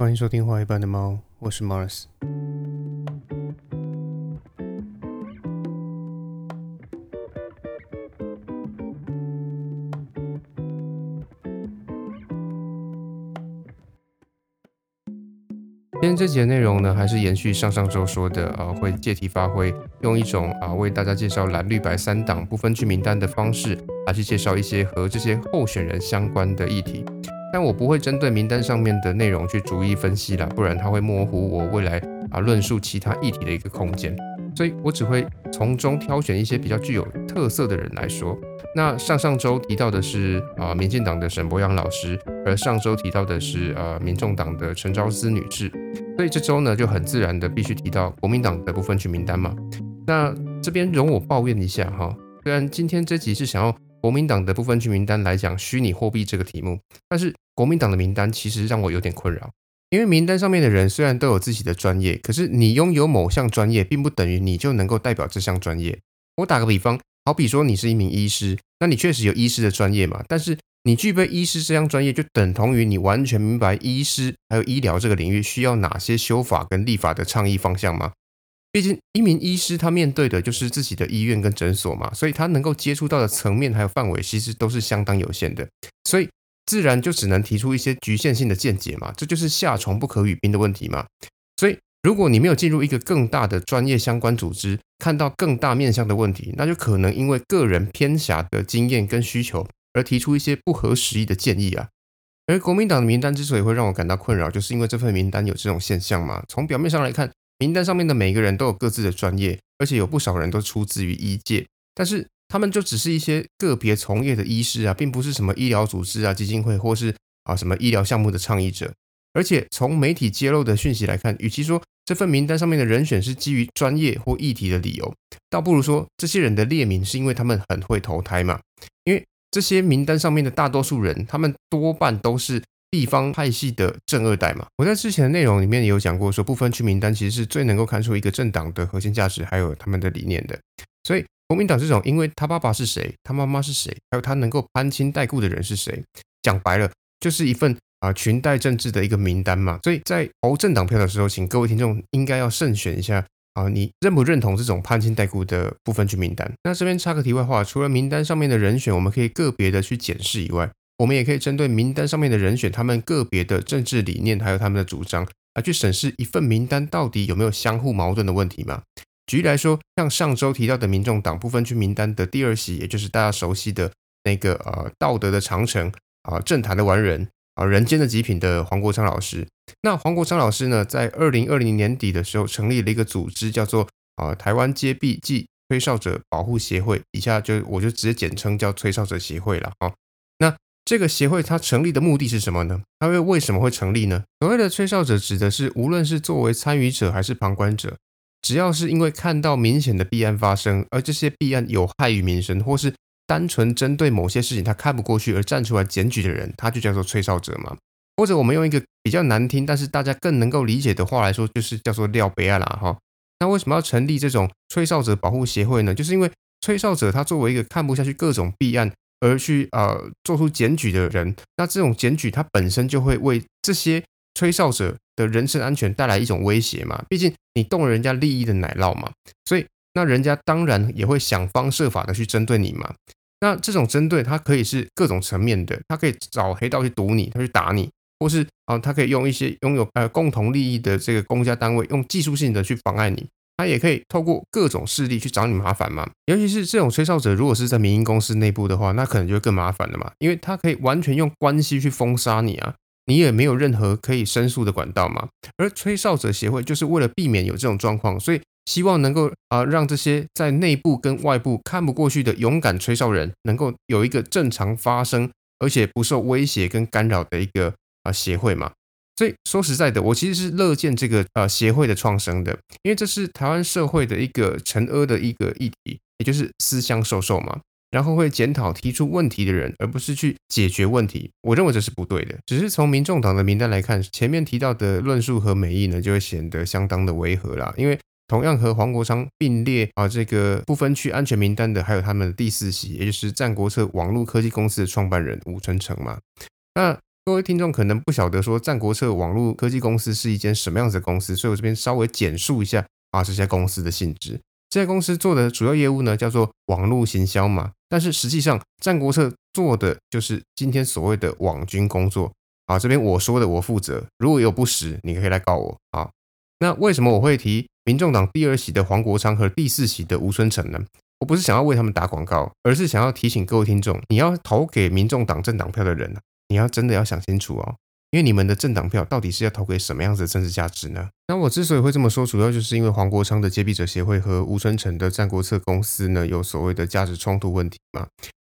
欢迎收听《画一般的猫》，我是 Mars。今天这集的内容呢，还是延续上上周说的，呃，会借题发挥，用一种啊为大家介绍蓝绿白三党不分区名单的方式，来去介绍一些和这些候选人相关的议题。但我不会针对名单上面的内容去逐一分析啦，不然它会模糊我未来啊论述其他议题的一个空间。所以我只会从中挑选一些比较具有特色的人来说。那上上周提到的是啊民进党的沈博阳老师，而上周提到的是呃民众党的陈昭思女士。所以这周呢就很自然的必须提到国民党的部分区名单嘛。那这边容我抱怨一下哈，虽然今天这集是想要。国民党的部分区名单来讲，虚拟货币这个题目，但是国民党的名单其实让我有点困扰，因为名单上面的人虽然都有自己的专业，可是你拥有某项专业，并不等于你就能够代表这项专业。我打个比方，好比说你是一名医师，那你确实有医师的专业嘛？但是你具备医师这项专业，就等同于你完全明白医师还有医疗这个领域需要哪些修法跟立法的倡议方向吗？毕竟，一名医师他面对的就是自己的医院跟诊所嘛，所以他能够接触到的层面还有范围，其实都是相当有限的，所以自然就只能提出一些局限性的见解嘛，这就是夏虫不可语冰的问题嘛。所以，如果你没有进入一个更大的专业相关组织，看到更大面向的问题，那就可能因为个人偏狭的经验跟需求而提出一些不合时宜的建议啊。而国民党的名单之所以会让我感到困扰，就是因为这份名单有这种现象嘛。从表面上来看。名单上面的每个人都有各自的专业，而且有不少人都出自于医界，但是他们就只是一些个别从业的医师啊，并不是什么医疗组织啊、基金会或是啊什么医疗项目的倡议者。而且从媒体揭露的讯息来看，与其说这份名单上面的人选是基于专业或议题的理由，倒不如说这些人的列名是因为他们很会投胎嘛。因为这些名单上面的大多数人，他们多半都是。地方派系的正二代嘛，我在之前的内容里面也有讲过，说不分区名单其实是最能够看出一个政党的核心价值，还有他们的理念的。所以国民党这种，因为他爸爸是谁，他妈妈是谁，还有他能够攀亲带故的人是谁，讲白了就是一份啊裙带政治的一个名单嘛。所以在投政党票的时候，请各位听众应该要慎选一下啊，你认不认同这种攀亲带故的部分区名单？那这边插个题外话，除了名单上面的人选，我们可以个别的去检视以外。我们也可以针对名单上面的人选，他们个别的政治理念，还有他们的主张，来去审视一份名单到底有没有相互矛盾的问题嘛？举例来说，像上周提到的民众党部分区名单的第二席，也就是大家熟悉的那个呃道德的长城啊，政坛的完人啊，人间的极品的黄国昌老师。那黄国昌老师呢，在二零二零年底的时候，成立了一个组织，叫做啊台湾接臂暨吹哨者保护协会，以下就我就直接简称叫吹哨者协会了哈。那。这个协会它成立的目的是什么呢？它为为什么会成立呢？所谓的吹哨者指的是，无论是作为参与者还是旁观者，只要是因为看到明显的弊案发生，而这些弊案有害于民生，或是单纯针对某些事情他看不过去而站出来检举的人，他就叫做吹哨者嘛。或者我们用一个比较难听，但是大家更能够理解的话来说，就是叫做廖北案啦哈。那为什么要成立这种吹哨者保护协会呢？就是因为吹哨者他作为一个看不下去各种弊案。而去呃做出检举的人，那这种检举他本身就会为这些吹哨者的人身安全带来一种威胁嘛。毕竟你动了人家利益的奶酪嘛，所以那人家当然也会想方设法的去针对你嘛。那这种针对它可以是各种层面的，他可以找黑道去堵你，他去打你，或是啊他可以用一些拥有呃共同利益的这个公家单位，用技术性的去妨碍你。他也可以透过各种势力去找你麻烦嘛，尤其是这种吹哨者，如果是在民营公司内部的话，那可能就更麻烦了嘛，因为他可以完全用关系去封杀你啊，你也没有任何可以申诉的管道嘛。而吹哨者协会就是为了避免有这种状况，所以希望能够啊让这些在内部跟外部看不过去的勇敢吹哨人，能够有一个正常发声，而且不受威胁跟干扰的一个啊协会嘛。所以说实在的，我其实是乐见这个呃协会的创生的，因为这是台湾社会的一个陈阿的一个议题，也就是私相授受嘛，然后会检讨提出问题的人，而不是去解决问题。我认为这是不对的。只是从民众党的名单来看，前面提到的论述和美意呢，就会显得相当的违和啦。因为同样和黄国昌并列啊这个不分区安全名单的，还有他们的第四席，也就是战国策网络科技公司的创办人吴春成嘛，那。各位听众可能不晓得说战国策网络科技公司是一间什么样子的公司，所以我这边稍微简述一下啊这家公司的性质。这家公司做的主要业务呢叫做网络行销嘛，但是实际上战国策做的就是今天所谓的网军工作啊。这边我说的我负责，如果有不实，你可以来告我啊。那为什么我会提民众党第二席的黄国昌和第四席的吴春成呢？我不是想要为他们打广告，而是想要提醒各位听众，你要投给民众党政党票的人你要真的要想清楚哦，因为你们的政党票到底是要投给什么样子的政治价值呢？那我之所以会这么说，主要就是因为黄国昌的接臂者协会和吴春成的战国策公司呢，有所谓的价值冲突问题嘛。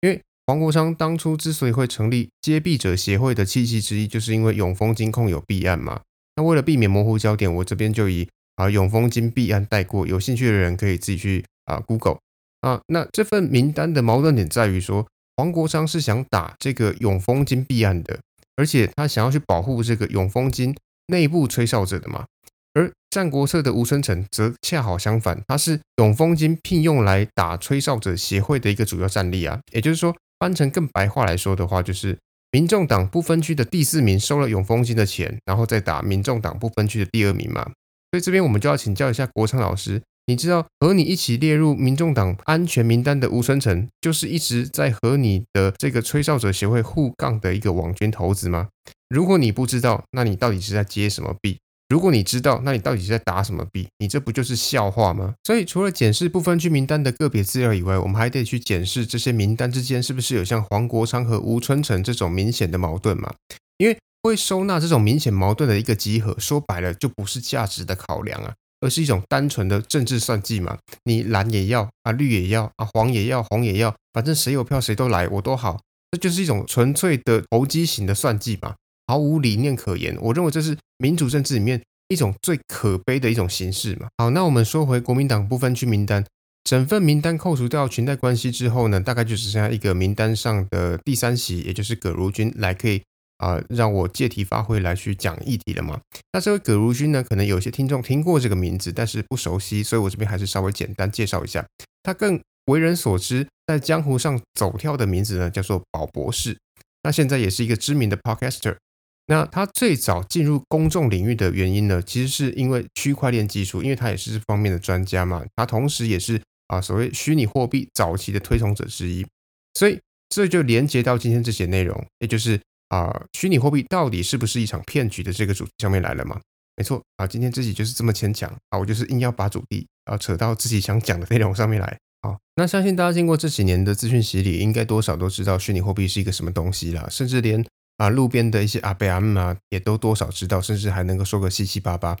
因为黄国昌当初之所以会成立接臂者协会的契机之一，就是因为永丰金控有弊案嘛。那为了避免模糊焦点，我这边就以啊永丰金弊案带过，有兴趣的人可以自己去啊 Google 啊。那这份名单的矛盾点在于说。黄国昌是想打这个永丰金弊案的，而且他想要去保护这个永丰金内部吹哨者的嘛。而战国策的吴春成则恰好相反，他是永丰金聘用来打吹哨者协会的一个主要战力啊。也就是说，翻成更白话来说的话，就是民众党不分区的第四名收了永丰金的钱，然后再打民众党不分区的第二名嘛。所以这边我们就要请教一下国昌老师。你知道和你一起列入民众党安全名单的吴春成，就是一直在和你的这个吹哨者协会互杠的一个网军头子吗？如果你不知道，那你到底是在接什么币？如果你知道，那你到底是在打什么币？你这不就是笑话吗？所以除了检视部分区名单的个别资料以外，我们还得去检视这些名单之间是不是有像黄国昌和吴春成这种明显的矛盾嘛？因为会收纳这种明显矛盾的一个集合，说白了就不是价值的考量啊。而是一种单纯的政治算计嘛？你蓝也要啊，绿也要啊，黄也要，红也要，反正谁有票谁都来，我都好。这就是一种纯粹的投机型的算计嘛，毫无理念可言。我认为这是民主政治里面一种最可悲的一种形式嘛。好，那我们说回国民党不分区名单，整份名单扣除掉裙带关系之后呢，大概就只剩下一个名单上的第三席，也就是葛如君来可以。啊，让我借题发挥来去讲议题了嘛？那这位葛如君呢？可能有些听众听过这个名字，但是不熟悉，所以我这边还是稍微简单介绍一下。他更为人所知，在江湖上走跳的名字呢，叫做宝博士。那现在也是一个知名的 podcaster。那他最早进入公众领域的原因呢，其实是因为区块链技术，因为他也是这方面的专家嘛。他同时也是啊，所谓虚拟货币早期的推崇者之一。所以这就连接到今天这些内容，也就是。啊，虚拟货币到底是不是一场骗局的这个主题上面来了吗？没错啊，今天自己就是这么牵强啊，我就是硬要把主题啊扯到自己想讲的内容上面来。好，那相信大家经过这几年的资讯洗礼，应该多少都知道虚拟货币是一个什么东西了，甚至连啊路边的一些阿贝阿姆啊也都多少知道，甚至还能够说个七七八八。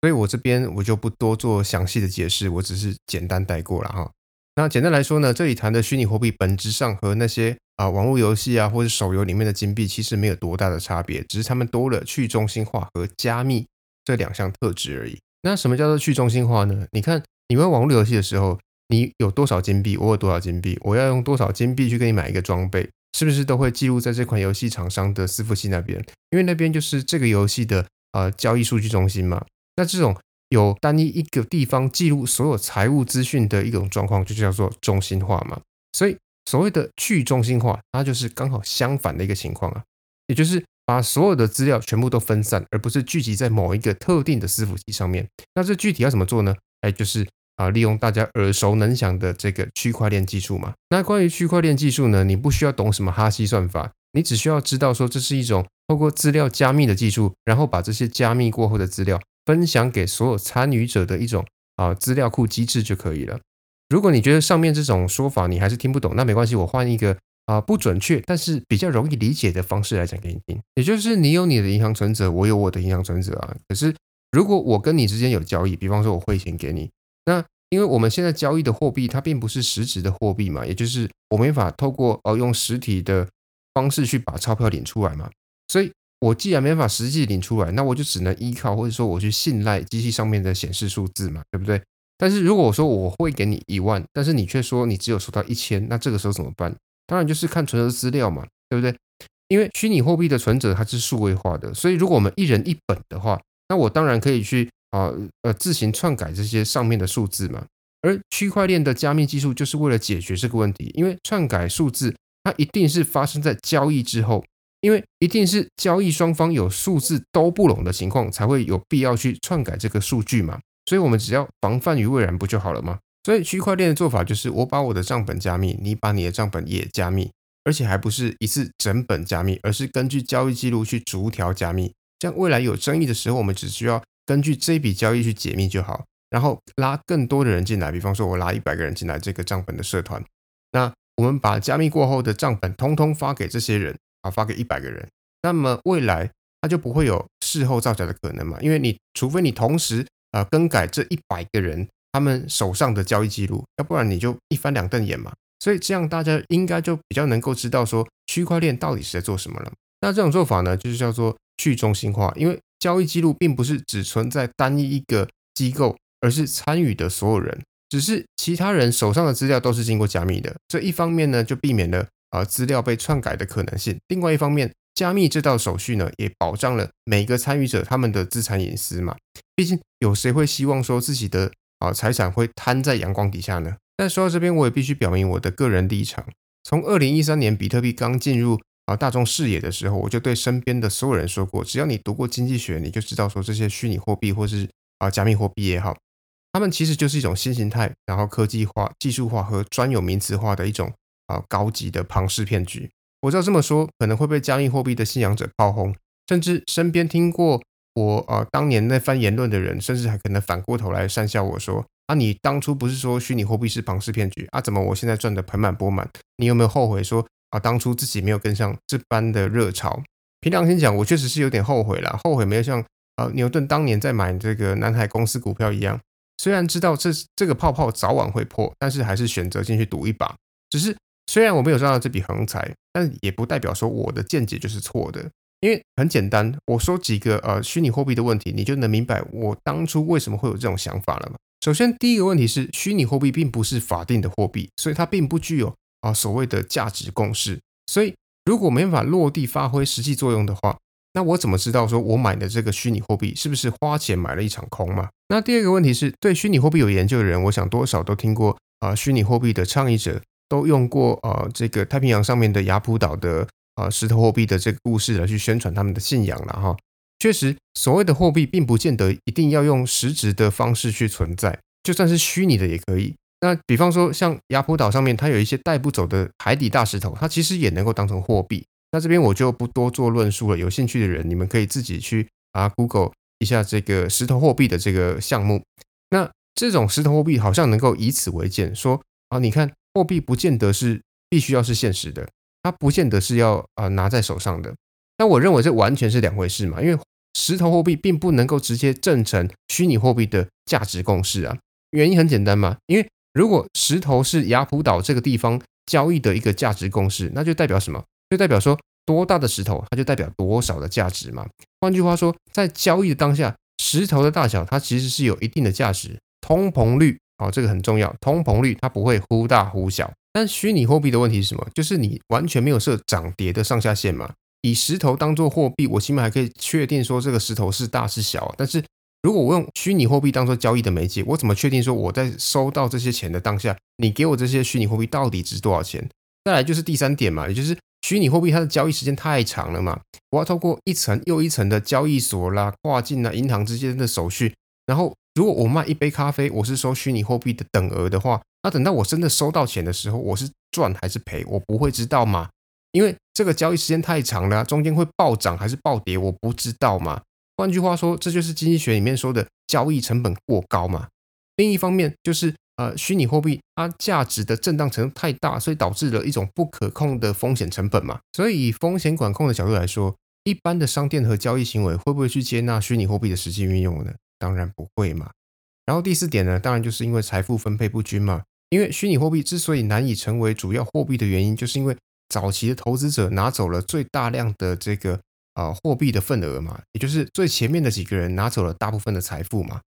所以我这边我就不多做详细的解释，我只是简单带过了哈。那简单来说呢，这里谈的虚拟货币本质上和那些啊网络游戏啊或者手游里面的金币其实没有多大的差别，只是他们多了去中心化和加密这两项特质而已。那什么叫做去中心化呢？你看你玩网络游戏的时候，你有多少金币，我有多少金币，我要用多少金币去给你买一个装备，是不是都会记录在这款游戏厂商的伺服器那边？因为那边就是这个游戏的呃交易数据中心嘛。那这种。有单一一个地方记录所有财务资讯的一种状况，就叫做中心化嘛。所以所谓的去中心化，它就是刚好相反的一个情况啊，也就是把所有的资料全部都分散，而不是聚集在某一个特定的伺服器上面。那这具体要怎么做呢？哎，就是啊，利用大家耳熟能详的这个区块链技术嘛。那关于区块链技术呢，你不需要懂什么哈希算法，你只需要知道说这是一种透过资料加密的技术，然后把这些加密过后的资料。分享给所有参与者的一种啊资料库机制就可以了。如果你觉得上面这种说法你还是听不懂，那没关系，我换一个啊不准确但是比较容易理解的方式来讲给你听。也就是你有你的银行存折，我有我的银行存折啊。可是如果我跟你之间有交易，比方说我汇钱给你，那因为我们现在交易的货币它并不是实质的货币嘛，也就是我没法透过呃用实体的方式去把钞票领出来嘛，所以。我既然没法实际领出来，那我就只能依靠或者说我去信赖机器上面的显示数字嘛，对不对？但是如果我说我会给你一万，但是你却说你只有收到一千，那这个时候怎么办？当然就是看存折资料嘛，对不对？因为虚拟货币的存折它是数位化的，所以如果我们一人一本的话，那我当然可以去啊呃自行篡改这些上面的数字嘛。而区块链的加密技术就是为了解决这个问题，因为篡改数字它一定是发生在交易之后。因为一定是交易双方有数字都不拢的情况，才会有必要去篡改这个数据嘛。所以我们只要防范于未然不就好了吗？所以区块链的做法就是，我把我的账本加密，你把你的账本也加密，而且还不是一次整本加密，而是根据交易记录去逐条加密。这样未来有争议的时候，我们只需要根据这笔交易去解密就好，然后拉更多的人进来。比方说，我拉一百个人进来这个账本的社团，那我们把加密过后的账本通通发给这些人啊，发给一百个人。那么未来它就不会有事后造假的可能嘛？因为你除非你同时啊更改这一百个人。他们手上的交易记录，要不然你就一翻两瞪眼嘛。所以这样大家应该就比较能够知道说区块链到底是在做什么了。那这种做法呢，就是叫做去中心化，因为交易记录并不是只存在单一一个机构，而是参与的所有人，只是其他人手上的资料都是经过加密的。这一方面呢，就避免了啊资料被篡改的可能性。另外一方面，加密这道手续呢，也保障了每个参与者他们的资产隐私嘛。毕竟有谁会希望说自己的啊，财产会摊在阳光底下呢。但说到这边，我也必须表明我的个人立场。从二零一三年比特币刚进入啊大众视野的时候，我就对身边的所有人说过：只要你读过经济学，你就知道说这些虚拟货币或是啊加密货币也好，它们其实就是一种新形态，然后科技化、技术化和专有名词化的一种啊高级的庞氏骗局。我知道这么说可能会被加密货币的信仰者炮轰，甚至身边听过。我啊，当年那番言论的人，甚至还可能反过头来讪笑我说：“啊，你当初不是说虚拟货币是庞氏骗局啊？怎么我现在赚的盆满钵满？你有没有后悔说啊，当初自己没有跟上这般的热潮？”凭良心讲，我确实是有点后悔了，后悔没有像啊牛顿当年在买这个南海公司股票一样，虽然知道这这个泡泡早晚会破，但是还是选择进去赌一把。只是虽然我没有赚到这笔横财，但也不代表说我的见解就是错的。因为很简单，我说几个呃虚拟货币的问题，你就能明白我当初为什么会有这种想法了嘛。首先，第一个问题是虚拟货币并不是法定的货币，所以它并不具有啊所谓的价值共识。所以，如果没法落地发挥实际作用的话，那我怎么知道说我买的这个虚拟货币是不是花钱买了一场空嘛？那第二个问题是对虚拟货币有研究的人，我想多少都听过啊虚拟货币的倡议者都用过呃这个太平洋上面的雅普岛的。呃，石头货币的这个故事来去宣传他们的信仰了哈。确实，所谓的货币并不见得一定要用实质的方式去存在，就算是虚拟的也可以。那比方说，像雅普岛上面，它有一些带不走的海底大石头，它其实也能够当成货币。那这边我就不多做论述了，有兴趣的人你们可以自己去啊 Google 一下这个石头货币的这个项目。那这种石头货币好像能够以此为鉴，说啊，你看货币不见得是必须要是现实的。它不见得是要啊拿在手上的，但我认为这完全是两回事嘛，因为石头货币并不能够直接证成虚拟货币的价值共识啊。原因很简单嘛，因为如果石头是雅普岛这个地方交易的一个价值共识，那就代表什么？就代表说多大的石头，它就代表多少的价值嘛。换句话说，在交易的当下，石头的大小它其实是有一定的价值，通膨率哦，这个很重要，通膨率它不会忽大忽小。但虚拟货币的问题是什么？就是你完全没有设涨跌的上下限嘛。以石头当做货币，我起码还可以确定说这个石头是大是小。但是如果我用虚拟货币当做交易的媒介，我怎么确定说我在收到这些钱的当下，你给我这些虚拟货币到底值多少钱？再来就是第三点嘛，也就是虚拟货币它的交易时间太长了嘛，我要透过一层又一层的交易所啦、跨境啊、银行之间的手续，然后如果我卖一杯咖啡，我是收虚拟货币的等额的话。那等到我真的收到钱的时候，我是赚还是赔？我不会知道吗？因为这个交易时间太长了，中间会暴涨还是暴跌，我不知道嘛。换句话说，这就是经济学里面说的交易成本过高嘛。另一方面，就是呃，虚拟货币它价值的震荡程度太大，所以导致了一种不可控的风险成本嘛。所以风险管控的角度来说，一般的商店和交易行为会不会去接纳虚拟货币的实际运用呢？当然不会嘛。然后第四点呢，当然就是因为财富分配不均嘛。因为虚拟货币之所以难以成为主要货币的原因，就是因为早期的投资者拿走了最大量的这个啊货币的份额嘛，也就是最前面的几个人拿走了大部分的财富嘛。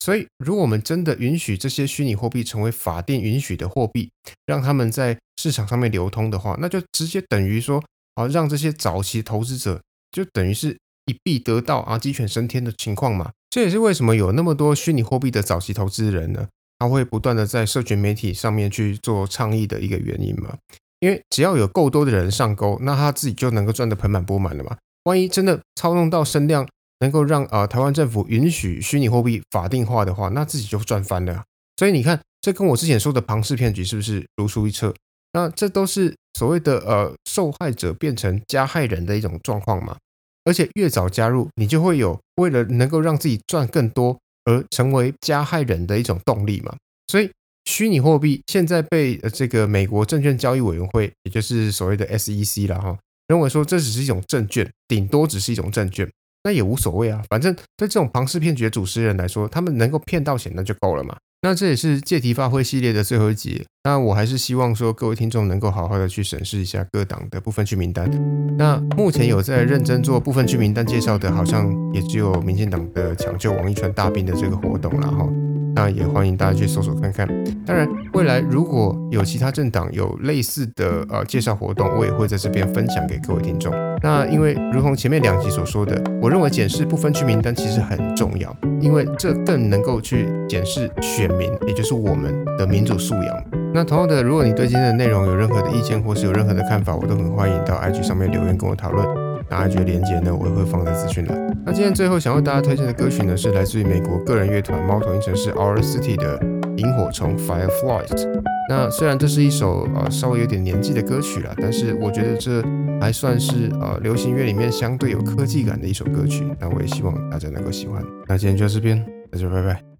所以，如果我们真的允许这些虚拟货币成为法定允许的货币，让他们在市场上面流通的话，那就直接等于说啊，让这些早期投资者就等于是一币得到啊鸡犬升天的情况嘛。这也是为什么有那么多虚拟货币的早期投资人呢？他会不断的在社群媒体上面去做倡议的一个原因嘛？因为只要有够多的人上钩，那他自己就能够赚得盆满钵满了嘛。万一真的操弄到声量，能够让啊台湾政府允许虚拟货币法定化的话，那自己就赚翻了。所以你看，这跟我之前说的庞氏骗局是不是如出一辙？那这都是所谓的呃受害者变成加害人的一种状况嘛。而且越早加入，你就会有为了能够让自己赚更多而成为加害人的一种动力嘛。所以虚拟货币现在被这个美国证券交易委员会，也就是所谓的 SEC 了哈，认为说这只是一种证券，顶多只是一种证券。那也无所谓啊，反正对这种庞氏骗局的主持人来说，他们能够骗到钱那就够了嘛。那这也是借题发挥系列的最后一集。那我还是希望说各位听众能够好好的去审视一下各党的部分区名单。那目前有在认真做部分区名单介绍的，好像也只有民进党的抢救王一川大兵的这个活动了哈。那也欢迎大家去搜索看看。当然，未来如果有其他政党有类似的呃介绍活动，我也会在这边分享给各位听众。那因为如同前面两集所说的，我认为检视不分区名单其实很重要，因为这更能够去检视选民，也就是我们的民主素养。那同样的，如果你对今天的内容有任何的意见，或是有任何的看法，我都很欢迎到 IG 上面留言跟我讨论。那 IG 的连接呢，我也会放在资讯栏。那今天最后想为大家推荐的歌曲呢，是来自于美国个人乐团猫头鹰城市 Our City 的《萤火虫 Fireflies》。那虽然这是一首呃稍微有点年纪的歌曲了，但是我觉得这还算是呃流行乐里面相对有科技感的一首歌曲。那我也希望大家能够喜欢。那今天就到这边，大家拜拜。